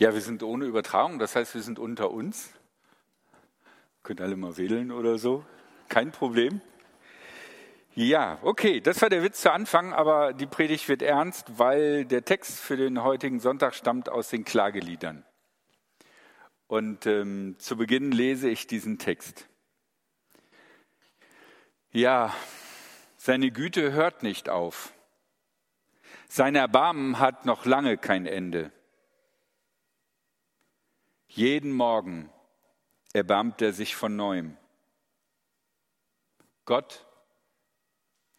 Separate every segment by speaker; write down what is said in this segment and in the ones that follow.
Speaker 1: Ja, wir sind ohne Übertragung, das heißt, wir sind unter uns. Könnt alle mal wählen oder so. Kein Problem. Ja, okay, das war der Witz zu Anfang, aber die Predigt wird ernst, weil der Text für den heutigen Sonntag stammt aus den Klageliedern. Und ähm, zu Beginn lese ich diesen Text. Ja, seine Güte hört nicht auf. Sein Erbarmen hat noch lange kein Ende. Jeden Morgen erbarmt er sich von neuem. Gott,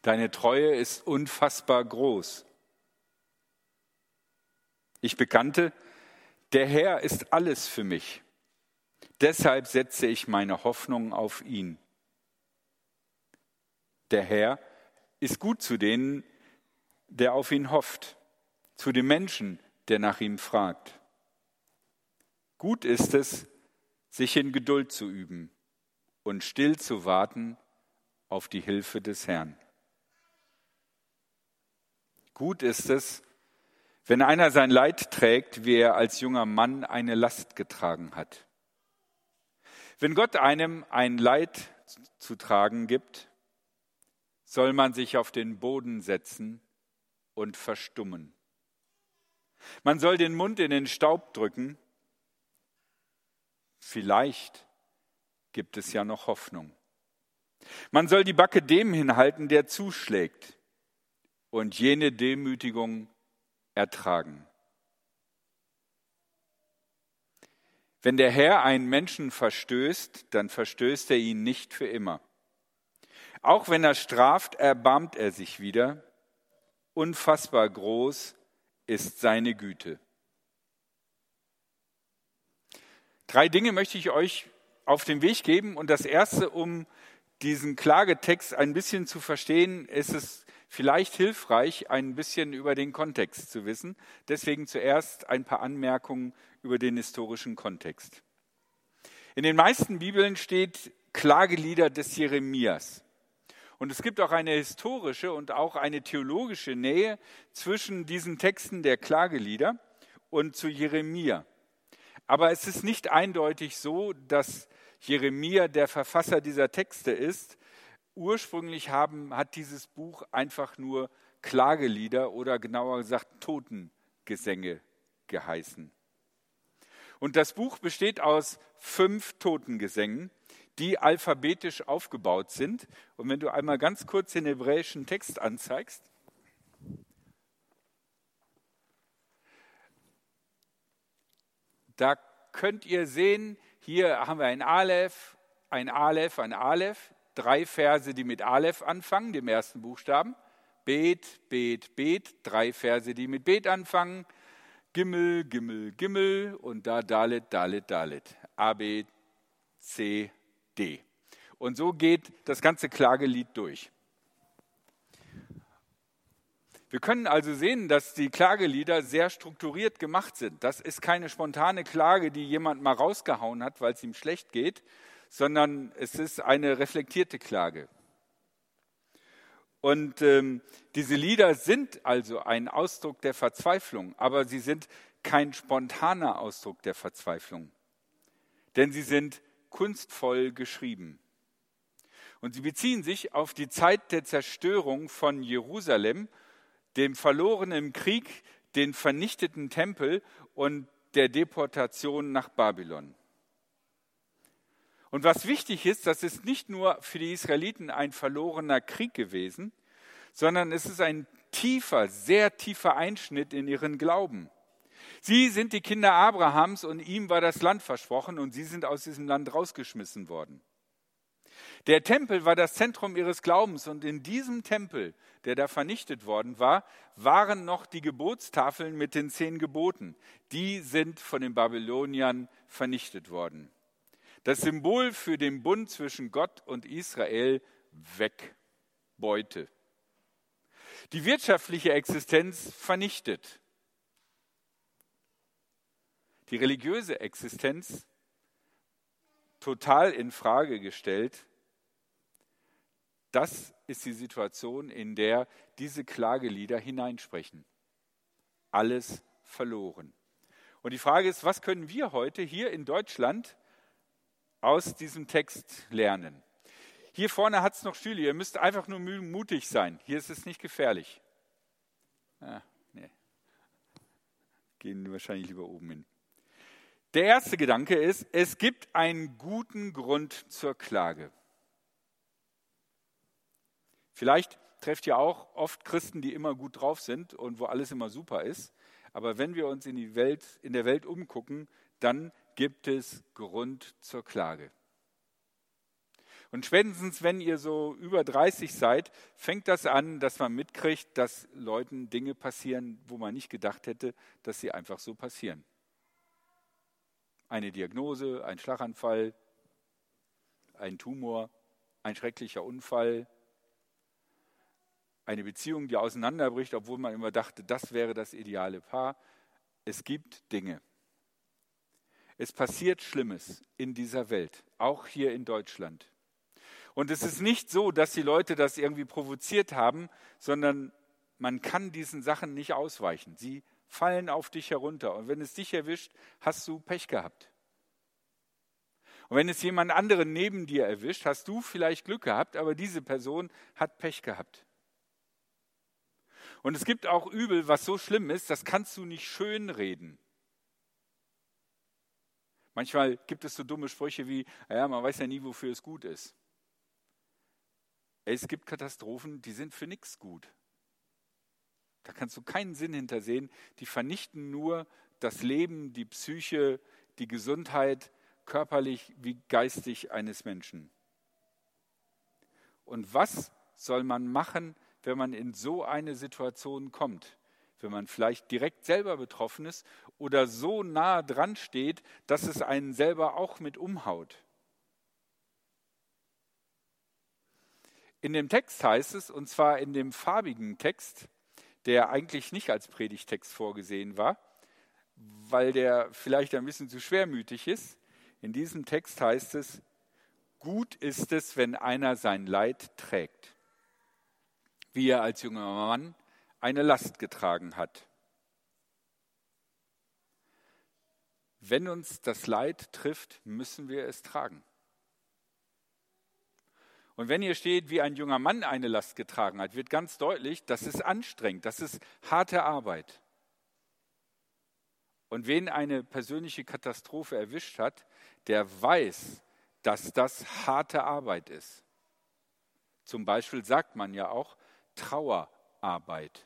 Speaker 1: deine Treue ist unfassbar groß. Ich bekannte, der Herr ist alles für mich. Deshalb setze ich meine Hoffnung auf ihn. Der Herr ist gut zu denen, der auf ihn hofft, zu dem Menschen, der nach ihm fragt. Gut ist es, sich in Geduld zu üben und still zu warten auf die Hilfe des Herrn. Gut ist es, wenn einer sein Leid trägt, wie er als junger Mann eine Last getragen hat. Wenn Gott einem ein Leid zu tragen gibt, soll man sich auf den Boden setzen und verstummen. Man soll den Mund in den Staub drücken Vielleicht gibt es ja noch Hoffnung. Man soll die Backe dem hinhalten, der zuschlägt und jene Demütigung ertragen. Wenn der Herr einen Menschen verstößt, dann verstößt er ihn nicht für immer. Auch wenn er straft, erbarmt er sich wieder. Unfassbar groß ist seine Güte. Drei Dinge möchte ich euch auf den Weg geben. Und das erste, um diesen Klagetext ein bisschen zu verstehen, ist es vielleicht hilfreich, ein bisschen über den Kontext zu wissen. Deswegen zuerst ein paar Anmerkungen über den historischen Kontext. In den meisten Bibeln steht Klagelieder des Jeremias. Und es gibt auch eine historische und auch eine theologische Nähe zwischen diesen Texten der Klagelieder und zu Jeremia. Aber es ist nicht eindeutig so, dass Jeremia der Verfasser dieser Texte ist. Ursprünglich haben, hat dieses Buch einfach nur Klagelieder oder genauer gesagt Totengesänge geheißen. Und das Buch besteht aus fünf Totengesängen, die alphabetisch aufgebaut sind. Und wenn du einmal ganz kurz den hebräischen Text anzeigst, Da könnt ihr sehen, hier haben wir ein Aleph, ein Aleph, ein Aleph, drei Verse, die mit Aleph anfangen, dem ersten Buchstaben. Bet, Bet, Bet, drei Verse, die mit Bet anfangen. Gimmel, Gimmel, Gimmel und da Dalet, Dalet, Dalet. A, B, C, D. Und so geht das ganze Klagelied durch. Wir können also sehen, dass die Klagelieder sehr strukturiert gemacht sind. Das ist keine spontane Klage, die jemand mal rausgehauen hat, weil es ihm schlecht geht, sondern es ist eine reflektierte Klage. Und ähm, diese Lieder sind also ein Ausdruck der Verzweiflung, aber sie sind kein spontaner Ausdruck der Verzweiflung, denn sie sind kunstvoll geschrieben. Und sie beziehen sich auf die Zeit der Zerstörung von Jerusalem dem verlorenen Krieg, den vernichteten Tempel und der Deportation nach Babylon. Und was wichtig ist, das ist nicht nur für die Israeliten ein verlorener Krieg gewesen, sondern es ist ein tiefer, sehr tiefer Einschnitt in ihren Glauben. Sie sind die Kinder Abrahams und ihm war das Land versprochen und sie sind aus diesem Land rausgeschmissen worden. Der Tempel war das Zentrum ihres Glaubens und in diesem Tempel, der da vernichtet worden war, waren noch die Gebotstafeln mit den zehn Geboten. Die sind von den Babyloniern vernichtet worden. Das Symbol für den Bund zwischen Gott und Israel weg. Beute. Die wirtschaftliche Existenz vernichtet. Die religiöse Existenz total in Frage gestellt das ist die Situation, in der diese Klagelieder hineinsprechen. Alles verloren. Und die Frage ist, was können wir heute hier in Deutschland aus diesem Text lernen? Hier vorne hat es noch Stühle, ihr müsst einfach nur mutig sein. Hier ist es nicht gefährlich. Ah, nee. Gehen wahrscheinlich lieber oben hin. Der erste Gedanke ist, es gibt einen guten Grund zur Klage. Vielleicht trefft ihr auch oft Christen, die immer gut drauf sind und wo alles immer super ist. Aber wenn wir uns in, die Welt, in der Welt umgucken, dann gibt es Grund zur Klage. Und spätestens, wenn ihr so über 30 seid, fängt das an, dass man mitkriegt, dass Leuten Dinge passieren, wo man nicht gedacht hätte, dass sie einfach so passieren. Eine Diagnose, ein Schlaganfall, ein Tumor, ein schrecklicher Unfall, eine Beziehung, die auseinanderbricht, obwohl man immer dachte, das wäre das ideale Paar. Es gibt Dinge. Es passiert Schlimmes in dieser Welt, auch hier in Deutschland. Und es ist nicht so, dass die Leute das irgendwie provoziert haben, sondern man kann diesen Sachen nicht ausweichen. Sie fallen auf dich herunter. Und wenn es dich erwischt, hast du Pech gehabt. Und wenn es jemand anderen neben dir erwischt, hast du vielleicht Glück gehabt, aber diese Person hat Pech gehabt. Und es gibt auch Übel, was so schlimm ist, das kannst du nicht schönreden. Manchmal gibt es so dumme Sprüche wie, ja, man weiß ja nie, wofür es gut ist. Es gibt Katastrophen, die sind für nichts gut. Da kannst du keinen Sinn hintersehen. Die vernichten nur das Leben, die Psyche, die Gesundheit, körperlich wie geistig eines Menschen. Und was soll man machen, wenn man in so eine Situation kommt, wenn man vielleicht direkt selber betroffen ist oder so nah dran steht, dass es einen selber auch mit umhaut. In dem Text heißt es, und zwar in dem farbigen Text, der eigentlich nicht als Predigtext vorgesehen war, weil der vielleicht ein bisschen zu schwermütig ist. In diesem Text heißt es, gut ist es, wenn einer sein Leid trägt wie er als junger Mann eine Last getragen hat. Wenn uns das Leid trifft, müssen wir es tragen. Und wenn hier steht, wie ein junger Mann eine Last getragen hat, wird ganz deutlich, das ist anstrengend, das ist harte Arbeit. Und wen eine persönliche Katastrophe erwischt hat, der weiß, dass das harte Arbeit ist. Zum Beispiel sagt man ja auch, Trauerarbeit.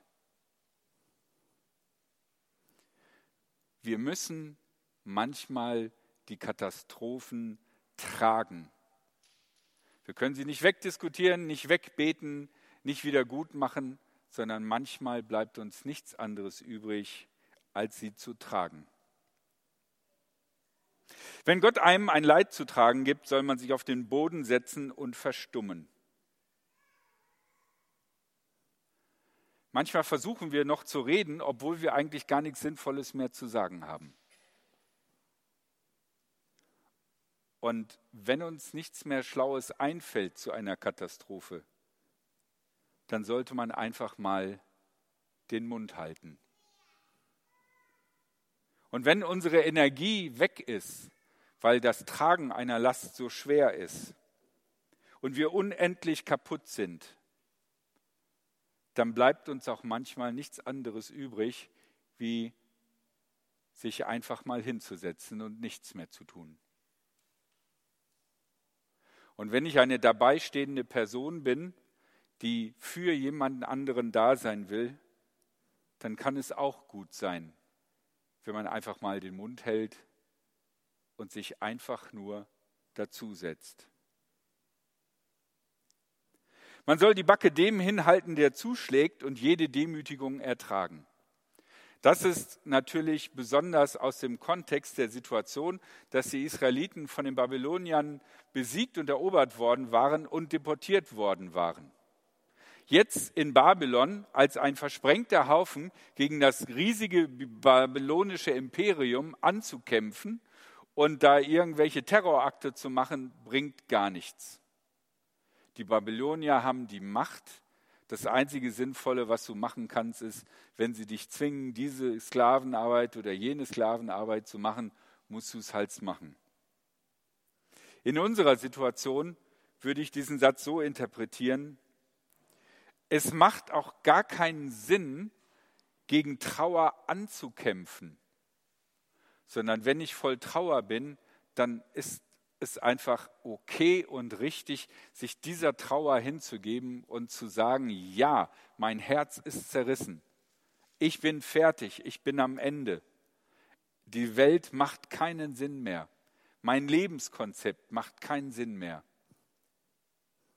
Speaker 1: Wir müssen manchmal die Katastrophen tragen. Wir können sie nicht wegdiskutieren, nicht wegbeten, nicht wieder gut machen, sondern manchmal bleibt uns nichts anderes übrig, als sie zu tragen. Wenn Gott einem ein Leid zu tragen gibt, soll man sich auf den Boden setzen und verstummen. Manchmal versuchen wir noch zu reden, obwohl wir eigentlich gar nichts Sinnvolles mehr zu sagen haben. Und wenn uns nichts mehr Schlaues einfällt zu einer Katastrophe, dann sollte man einfach mal den Mund halten. Und wenn unsere Energie weg ist, weil das Tragen einer Last so schwer ist und wir unendlich kaputt sind, dann bleibt uns auch manchmal nichts anderes übrig, wie sich einfach mal hinzusetzen und nichts mehr zu tun. Und wenn ich eine dabei stehende Person bin, die für jemanden anderen da sein will, dann kann es auch gut sein, wenn man einfach mal den Mund hält und sich einfach nur dazusetzt. Man soll die Backe dem hinhalten, der zuschlägt und jede Demütigung ertragen. Das ist natürlich besonders aus dem Kontext der Situation, dass die Israeliten von den Babyloniern besiegt und erobert worden waren und deportiert worden waren. Jetzt in Babylon als ein versprengter Haufen gegen das riesige babylonische Imperium anzukämpfen und da irgendwelche Terrorakte zu machen, bringt gar nichts. Die Babylonier haben die Macht, Das einzige Sinnvolle, was du machen kannst, ist, wenn sie dich zwingen, diese Sklavenarbeit oder jene Sklavenarbeit zu machen, musst du es halt machen. In unserer Situation würde ich diesen Satz so interpretieren, es macht auch gar keinen Sinn, gegen Trauer anzukämpfen, sondern wenn ich voll Trauer bin, dann ist es einfach okay und richtig, sich dieser Trauer hinzugeben und zu sagen, ja, mein Herz ist zerrissen. Ich bin fertig, ich bin am Ende. Die Welt macht keinen Sinn mehr. Mein Lebenskonzept macht keinen Sinn mehr.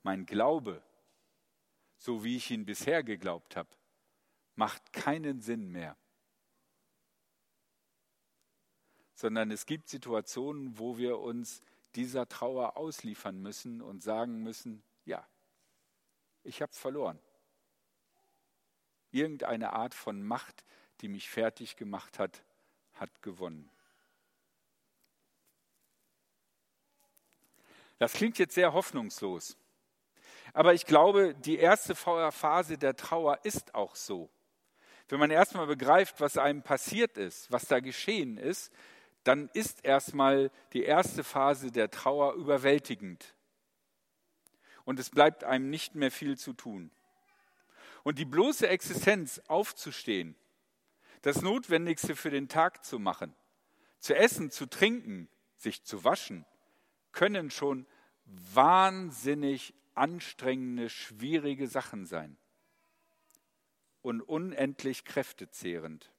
Speaker 1: Mein Glaube, so wie ich ihn bisher geglaubt habe, macht keinen Sinn mehr. Sondern es gibt Situationen, wo wir uns dieser Trauer ausliefern müssen und sagen müssen, ja, ich habe verloren. Irgendeine Art von Macht, die mich fertig gemacht hat, hat gewonnen. Das klingt jetzt sehr hoffnungslos. Aber ich glaube, die erste Phase der Trauer ist auch so. Wenn man erstmal begreift, was einem passiert ist, was da geschehen ist, dann ist erstmal die erste Phase der Trauer überwältigend. Und es bleibt einem nicht mehr viel zu tun. Und die bloße Existenz aufzustehen, das Notwendigste für den Tag zu machen, zu essen, zu trinken, sich zu waschen, können schon wahnsinnig anstrengende, schwierige Sachen sein und unendlich kräftezehrend.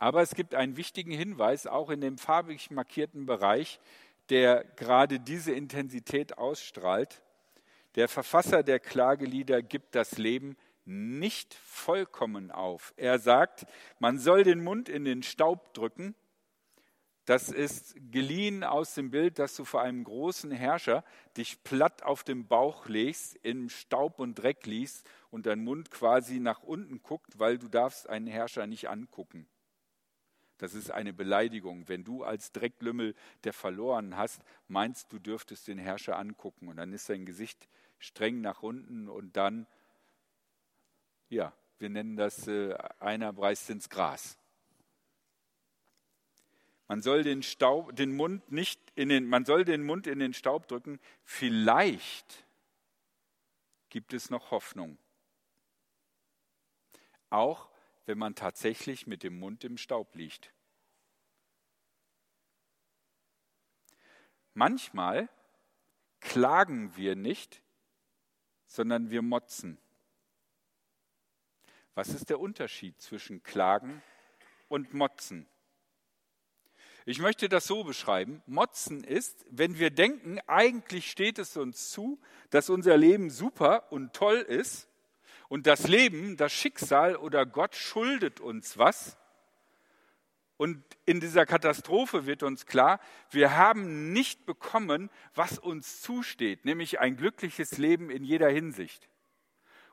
Speaker 1: Aber es gibt einen wichtigen Hinweis, auch in dem farbig markierten Bereich, der gerade diese Intensität ausstrahlt. Der Verfasser der Klagelieder gibt das Leben nicht vollkommen auf. Er sagt, man soll den Mund in den Staub drücken. Das ist geliehen aus dem Bild, dass du vor einem großen Herrscher dich platt auf den Bauch legst, im Staub und Dreck liegst und dein Mund quasi nach unten guckt, weil du darfst einen Herrscher nicht angucken. Das ist eine Beleidigung. Wenn du als Drecklümmel, der verloren hast, meinst, du dürftest den Herrscher angucken und dann ist sein Gesicht streng nach unten und dann, ja, wir nennen das, äh, einer breißt ins Gras. Man soll den, Staub, den Mund nicht in den, man soll den Mund in den Staub drücken. Vielleicht gibt es noch Hoffnung. Auch wenn man tatsächlich mit dem Mund im Staub liegt. Manchmal klagen wir nicht, sondern wir motzen. Was ist der Unterschied zwischen Klagen und Motzen? Ich möchte das so beschreiben. Motzen ist, wenn wir denken, eigentlich steht es uns zu, dass unser Leben super und toll ist und das Leben, das Schicksal oder Gott schuldet uns was. Und in dieser Katastrophe wird uns klar, wir haben nicht bekommen, was uns zusteht, nämlich ein glückliches Leben in jeder Hinsicht.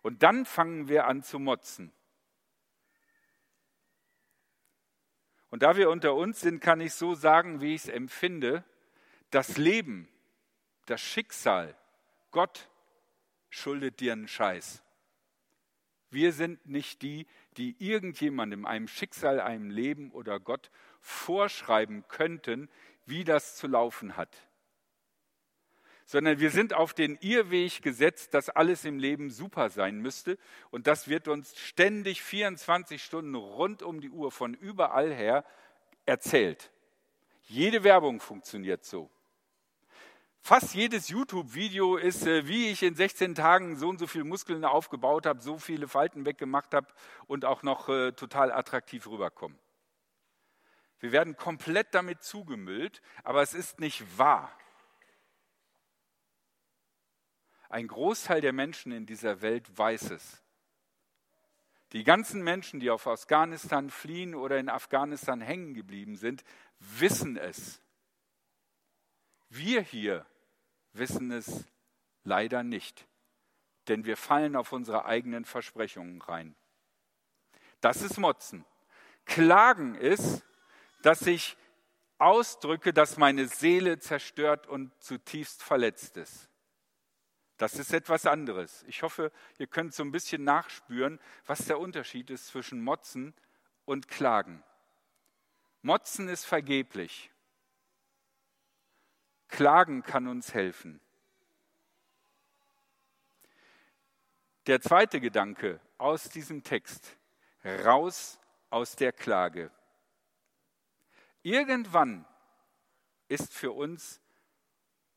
Speaker 1: Und dann fangen wir an zu motzen. Und da wir unter uns sind, kann ich so sagen, wie ich es empfinde, das Leben, das Schicksal, Gott schuldet dir einen Scheiß. Wir sind nicht die, die irgendjemandem, einem Schicksal, einem Leben oder Gott vorschreiben könnten, wie das zu laufen hat. Sondern wir sind auf den Irrweg gesetzt, dass alles im Leben super sein müsste. Und das wird uns ständig 24 Stunden rund um die Uhr von überall her erzählt. Jede Werbung funktioniert so. Fast jedes YouTube-Video ist, äh, wie ich in 16 Tagen so und so viele Muskeln aufgebaut habe, so viele Falten weggemacht habe und auch noch äh, total attraktiv rüberkommen. Wir werden komplett damit zugemüllt, aber es ist nicht wahr. Ein Großteil der Menschen in dieser Welt weiß es. Die ganzen Menschen, die auf Afghanistan fliehen oder in Afghanistan hängen geblieben sind, wissen es. Wir hier wissen es leider nicht, denn wir fallen auf unsere eigenen Versprechungen rein. Das ist Motzen. Klagen ist, dass ich ausdrücke, dass meine Seele zerstört und zutiefst verletzt ist. Das ist etwas anderes. Ich hoffe, ihr könnt so ein bisschen nachspüren, was der Unterschied ist zwischen Motzen und Klagen. Motzen ist vergeblich. Klagen kann uns helfen. Der zweite Gedanke aus diesem Text, raus aus der Klage. Irgendwann ist für uns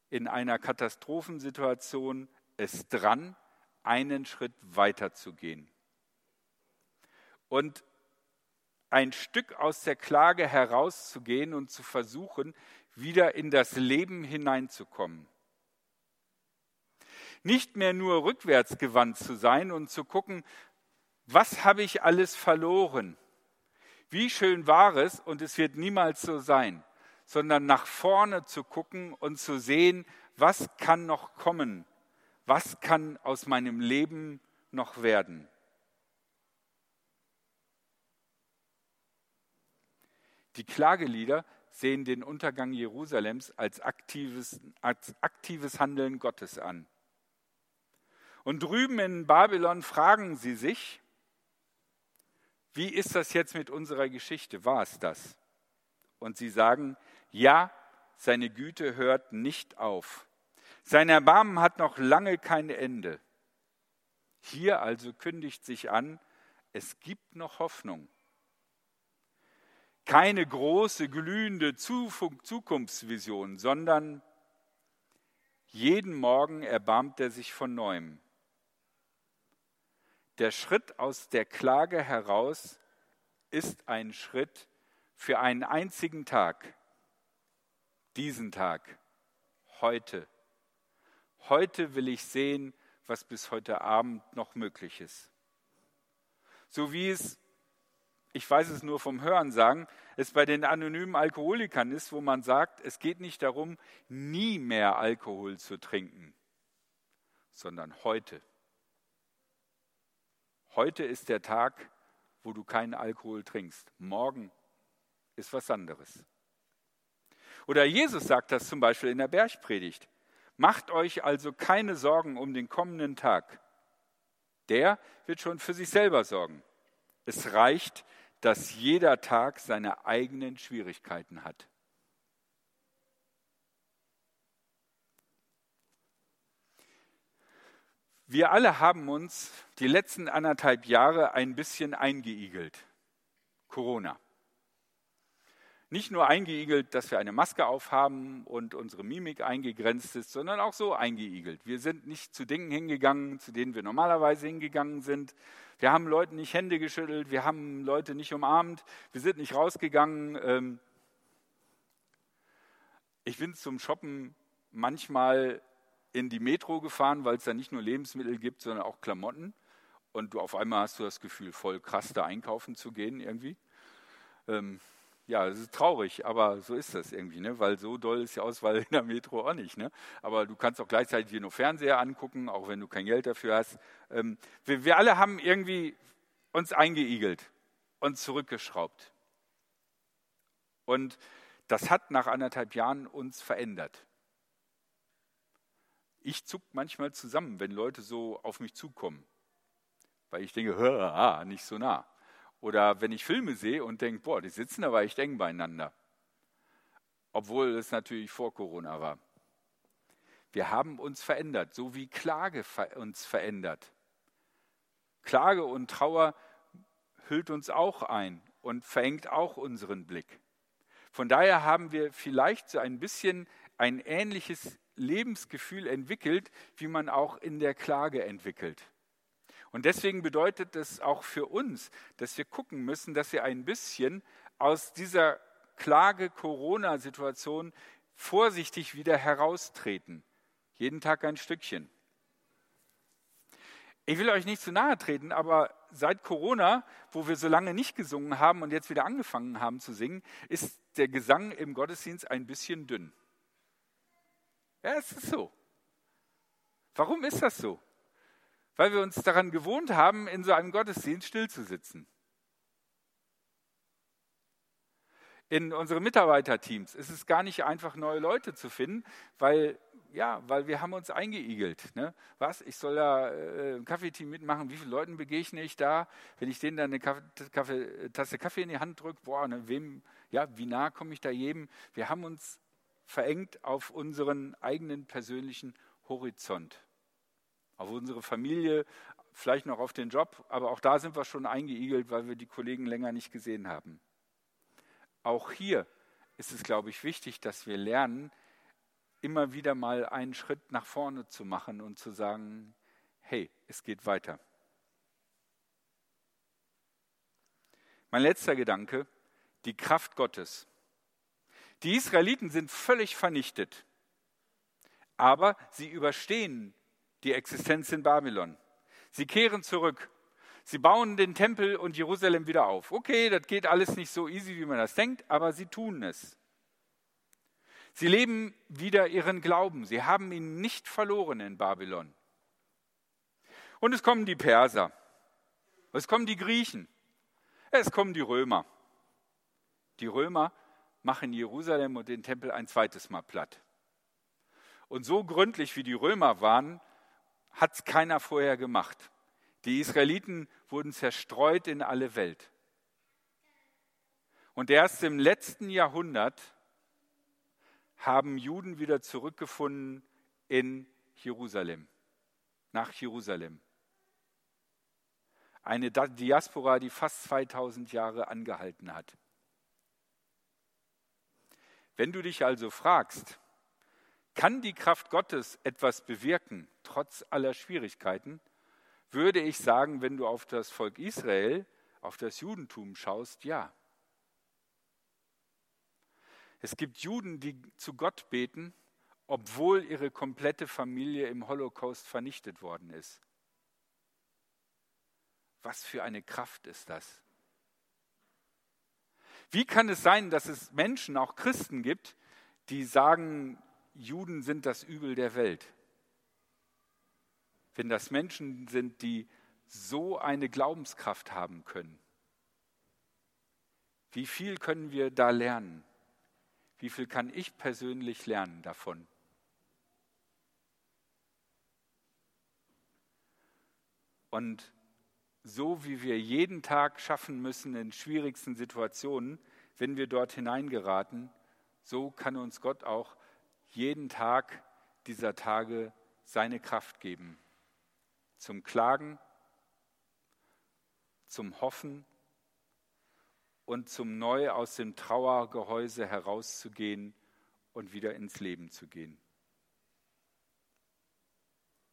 Speaker 1: in einer Katastrophensituation es dran, einen Schritt weiter zu gehen. Und ein Stück aus der Klage herauszugehen und zu versuchen, wieder in das Leben hineinzukommen. Nicht mehr nur rückwärts gewandt zu sein und zu gucken, was habe ich alles verloren? Wie schön war es und es wird niemals so sein, sondern nach vorne zu gucken und zu sehen, was kann noch kommen? Was kann aus meinem Leben noch werden? Die Klagelieder sehen den Untergang Jerusalems als aktives, als aktives Handeln Gottes an. Und drüben in Babylon fragen sie sich, wie ist das jetzt mit unserer Geschichte? War es das? Und sie sagen, ja, seine Güte hört nicht auf. Sein Erbarmen hat noch lange kein Ende. Hier also kündigt sich an, es gibt noch Hoffnung. Keine große, glühende Zukunftsvision, sondern jeden Morgen erbarmt er sich von neuem. Der Schritt aus der Klage heraus ist ein Schritt für einen einzigen Tag, diesen Tag, heute. Heute will ich sehen, was bis heute Abend noch möglich ist. So wie es, ich weiß es nur vom Hören sagen, es bei den anonymen Alkoholikern ist, wo man sagt, es geht nicht darum, nie mehr Alkohol zu trinken, sondern heute. Heute ist der Tag, wo du keinen Alkohol trinkst. Morgen ist was anderes. Oder Jesus sagt das zum Beispiel in der Bergpredigt. Macht euch also keine Sorgen um den kommenden Tag. Der wird schon für sich selber sorgen. Es reicht, dass jeder Tag seine eigenen Schwierigkeiten hat. Wir alle haben uns die letzten anderthalb Jahre ein bisschen eingeigelt. Corona nicht nur eingeigelt, dass wir eine Maske aufhaben und unsere Mimik eingegrenzt ist, sondern auch so eingeigelt. Wir sind nicht zu Dingen hingegangen, zu denen wir normalerweise hingegangen sind. Wir haben Leuten nicht Hände geschüttelt, wir haben Leute nicht umarmt, wir sind nicht rausgegangen. Ähm. Ich bin zum Shoppen manchmal in die Metro gefahren, weil es da nicht nur Lebensmittel gibt, sondern auch Klamotten. Und du auf einmal hast du das Gefühl, voll krass da einkaufen zu gehen irgendwie. Ähm, ja, es ist traurig, aber so ist das irgendwie, ne? weil so doll ist die Auswahl in der Metro auch nicht. Ne? Aber du kannst auch gleichzeitig dir nur Fernseher angucken, auch wenn du kein Geld dafür hast. Ähm, wir, wir alle haben irgendwie uns eingeigelt und zurückgeschraubt. Und das hat nach anderthalb Jahren uns verändert. Ich zuck manchmal zusammen, wenn Leute so auf mich zukommen, weil ich denke, ah, nicht so nah. Oder wenn ich Filme sehe und denke, boah, die sitzen aber echt eng beieinander. Obwohl es natürlich vor Corona war. Wir haben uns verändert, so wie Klage uns verändert. Klage und Trauer hüllt uns auch ein und verengt auch unseren Blick. Von daher haben wir vielleicht so ein bisschen ein ähnliches Lebensgefühl entwickelt, wie man auch in der Klage entwickelt. Und deswegen bedeutet es auch für uns, dass wir gucken müssen, dass wir ein bisschen aus dieser Klage-Corona-Situation vorsichtig wieder heraustreten. Jeden Tag ein Stückchen. Ich will euch nicht zu nahe treten, aber seit Corona, wo wir so lange nicht gesungen haben und jetzt wieder angefangen haben zu singen, ist der Gesang im Gottesdienst ein bisschen dünn. Ja, es ist so. Warum ist das so? Weil wir uns daran gewohnt haben, in so einem Gottesdienst stillzusitzen. in unsere Mitarbeiterteams. Es ist gar nicht einfach, neue Leute zu finden, weil ja, weil wir haben uns eingeigelt. Ne? Was? Ich soll da äh, ein Kaffeeteam mitmachen. Wie viele Leuten begegne ich da? Wenn ich denen dann eine Kaffee, Kaffee, Tasse Kaffee in die Hand drücke, boah, ne, wem, ja, wie nah komme ich da jedem? Wir haben uns verengt auf unseren eigenen persönlichen Horizont, auf unsere Familie, vielleicht noch auf den Job, aber auch da sind wir schon eingeigelt, weil wir die Kollegen länger nicht gesehen haben. Auch hier ist es, glaube ich, wichtig, dass wir lernen, immer wieder mal einen Schritt nach vorne zu machen und zu sagen, hey, es geht weiter. Mein letzter Gedanke, die Kraft Gottes. Die Israeliten sind völlig vernichtet, aber sie überstehen die Existenz in Babylon. Sie kehren zurück. Sie bauen den Tempel und Jerusalem wieder auf. Okay, das geht alles nicht so easy, wie man das denkt, aber sie tun es. Sie leben wieder ihren Glauben. Sie haben ihn nicht verloren in Babylon. Und es kommen die Perser. Es kommen die Griechen. Es kommen die Römer. Die Römer machen Jerusalem und den Tempel ein zweites Mal platt. Und so gründlich wie die Römer waren, hat es keiner vorher gemacht. Die Israeliten wurden zerstreut in alle Welt. Und erst im letzten Jahrhundert haben Juden wieder zurückgefunden in Jerusalem, nach Jerusalem. Eine Diaspora, die fast 2000 Jahre angehalten hat. Wenn du dich also fragst, kann die Kraft Gottes etwas bewirken, trotz aller Schwierigkeiten, würde ich sagen, wenn du auf das Volk Israel, auf das Judentum schaust, ja. Es gibt Juden, die zu Gott beten, obwohl ihre komplette Familie im Holocaust vernichtet worden ist. Was für eine Kraft ist das? Wie kann es sein, dass es Menschen, auch Christen gibt, die sagen, Juden sind das Übel der Welt? Wenn das Menschen sind, die so eine Glaubenskraft haben können. Wie viel können wir da lernen? Wie viel kann ich persönlich lernen davon? Und so wie wir jeden Tag schaffen müssen in schwierigsten Situationen, wenn wir dort hineingeraten, so kann uns Gott auch jeden Tag dieser Tage seine Kraft geben. Zum Klagen, zum Hoffen und zum neu aus dem Trauergehäuse herauszugehen und wieder ins Leben zu gehen.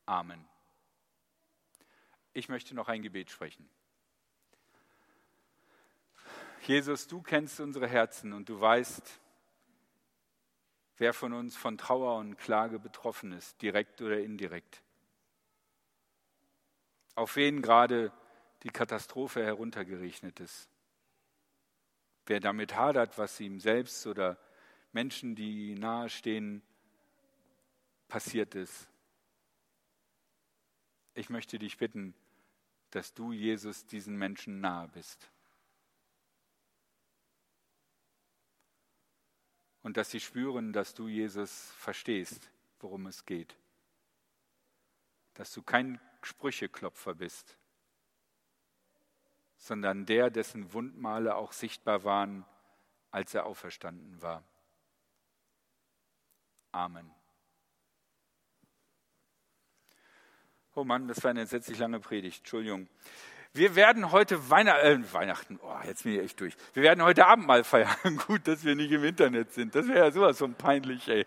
Speaker 1: Amen. Ich möchte noch ein Gebet sprechen. Jesus, du kennst unsere Herzen und du weißt, wer von uns von Trauer und Klage betroffen ist, direkt oder indirekt. Auf wen gerade die Katastrophe heruntergerechnet ist wer damit hadert, was ihm selbst oder Menschen, die nahestehen, passiert ist. Ich möchte dich bitten, dass du, Jesus, diesen Menschen nahe bist. Und dass sie spüren, dass du, Jesus, verstehst, worum es geht. Dass du kein Sprücheklopfer bist, sondern der, dessen Wundmale auch sichtbar waren, als er auferstanden war. Amen. Oh Mann, das war eine entsetzlich lange Predigt. Entschuldigung. Wir werden heute Weihnacht, äh, Weihnachten, oh, jetzt bin ich echt durch. Wir werden heute Abend mal feiern. Gut, dass wir nicht im Internet sind. Das wäre ja sowas von peinlich, ey.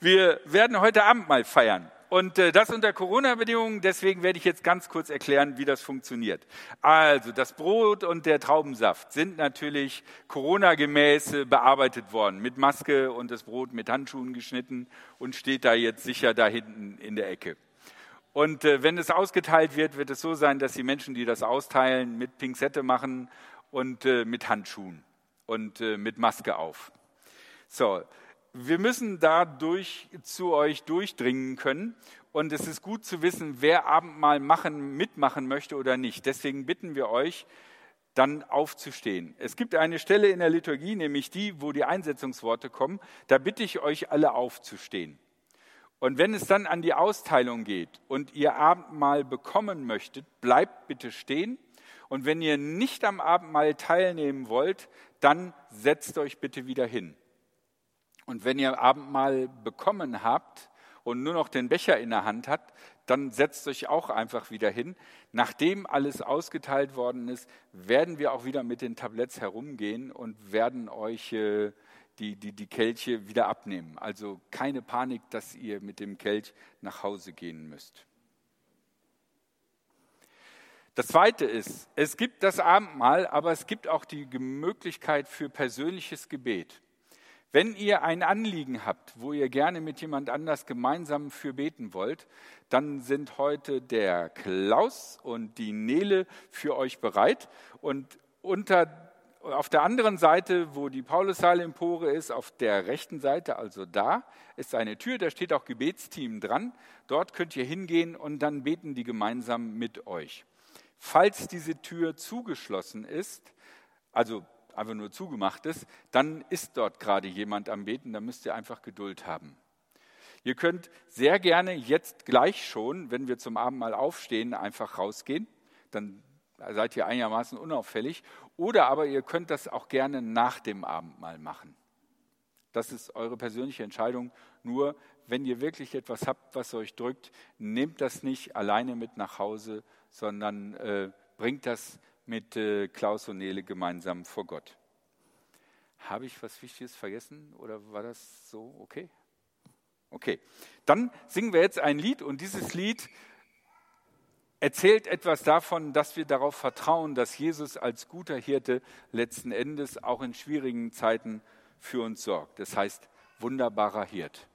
Speaker 1: Wir werden heute Abend mal feiern. Und äh, das unter Corona-Bedingungen, deswegen werde ich jetzt ganz kurz erklären, wie das funktioniert. Also, das Brot und der Traubensaft sind natürlich Corona-gemäß äh, bearbeitet worden, mit Maske und das Brot mit Handschuhen geschnitten und steht da jetzt sicher da hinten in der Ecke. Und äh, wenn es ausgeteilt wird, wird es so sein, dass die Menschen, die das austeilen, mit Pinzette machen und äh, mit Handschuhen und äh, mit Maske auf. So, wir müssen dadurch zu euch durchdringen können. Und es ist gut zu wissen, wer Abendmahl machen, mitmachen möchte oder nicht. Deswegen bitten wir euch, dann aufzustehen. Es gibt eine Stelle in der Liturgie, nämlich die, wo die Einsetzungsworte kommen. Da bitte ich euch alle aufzustehen. Und wenn es dann an die Austeilung geht und ihr Abendmahl bekommen möchtet, bleibt bitte stehen. Und wenn ihr nicht am Abendmahl teilnehmen wollt, dann setzt euch bitte wieder hin. Und wenn ihr Abendmahl bekommen habt und nur noch den Becher in der Hand habt, dann setzt euch auch einfach wieder hin. Nachdem alles ausgeteilt worden ist, werden wir auch wieder mit den Tabletts herumgehen und werden euch äh, die, die, die Kelche wieder abnehmen. Also keine Panik, dass ihr mit dem Kelch nach Hause gehen müsst. Das Zweite ist, es gibt das Abendmahl, aber es gibt auch die Möglichkeit für persönliches Gebet. Wenn ihr ein Anliegen habt, wo ihr gerne mit jemand anders gemeinsam für beten wollt, dann sind heute der Klaus und die Nele für euch bereit. Und unter, auf der anderen Seite, wo die Paulussaal-Empore ist, auf der rechten Seite, also da, ist eine Tür, da steht auch Gebetsteam dran. Dort könnt ihr hingehen und dann beten die gemeinsam mit euch. Falls diese Tür zugeschlossen ist, also einfach nur zugemacht ist, dann ist dort gerade jemand am Beten, da müsst ihr einfach Geduld haben. Ihr könnt sehr gerne jetzt gleich schon, wenn wir zum Abendmahl aufstehen, einfach rausgehen, dann seid ihr einigermaßen unauffällig. Oder aber ihr könnt das auch gerne nach dem Abendmahl machen. Das ist eure persönliche Entscheidung. Nur wenn ihr wirklich etwas habt, was euch drückt, nehmt das nicht alleine mit nach Hause, sondern äh, bringt das mit äh, Klaus und Nele gemeinsam vor Gott. Habe ich was Wichtiges vergessen oder war das so okay? Okay, dann singen wir jetzt ein Lied und dieses Lied erzählt etwas davon, dass wir darauf vertrauen, dass Jesus als guter Hirte letzten Endes auch in schwierigen Zeiten für uns sorgt. Das heißt, wunderbarer Hirt.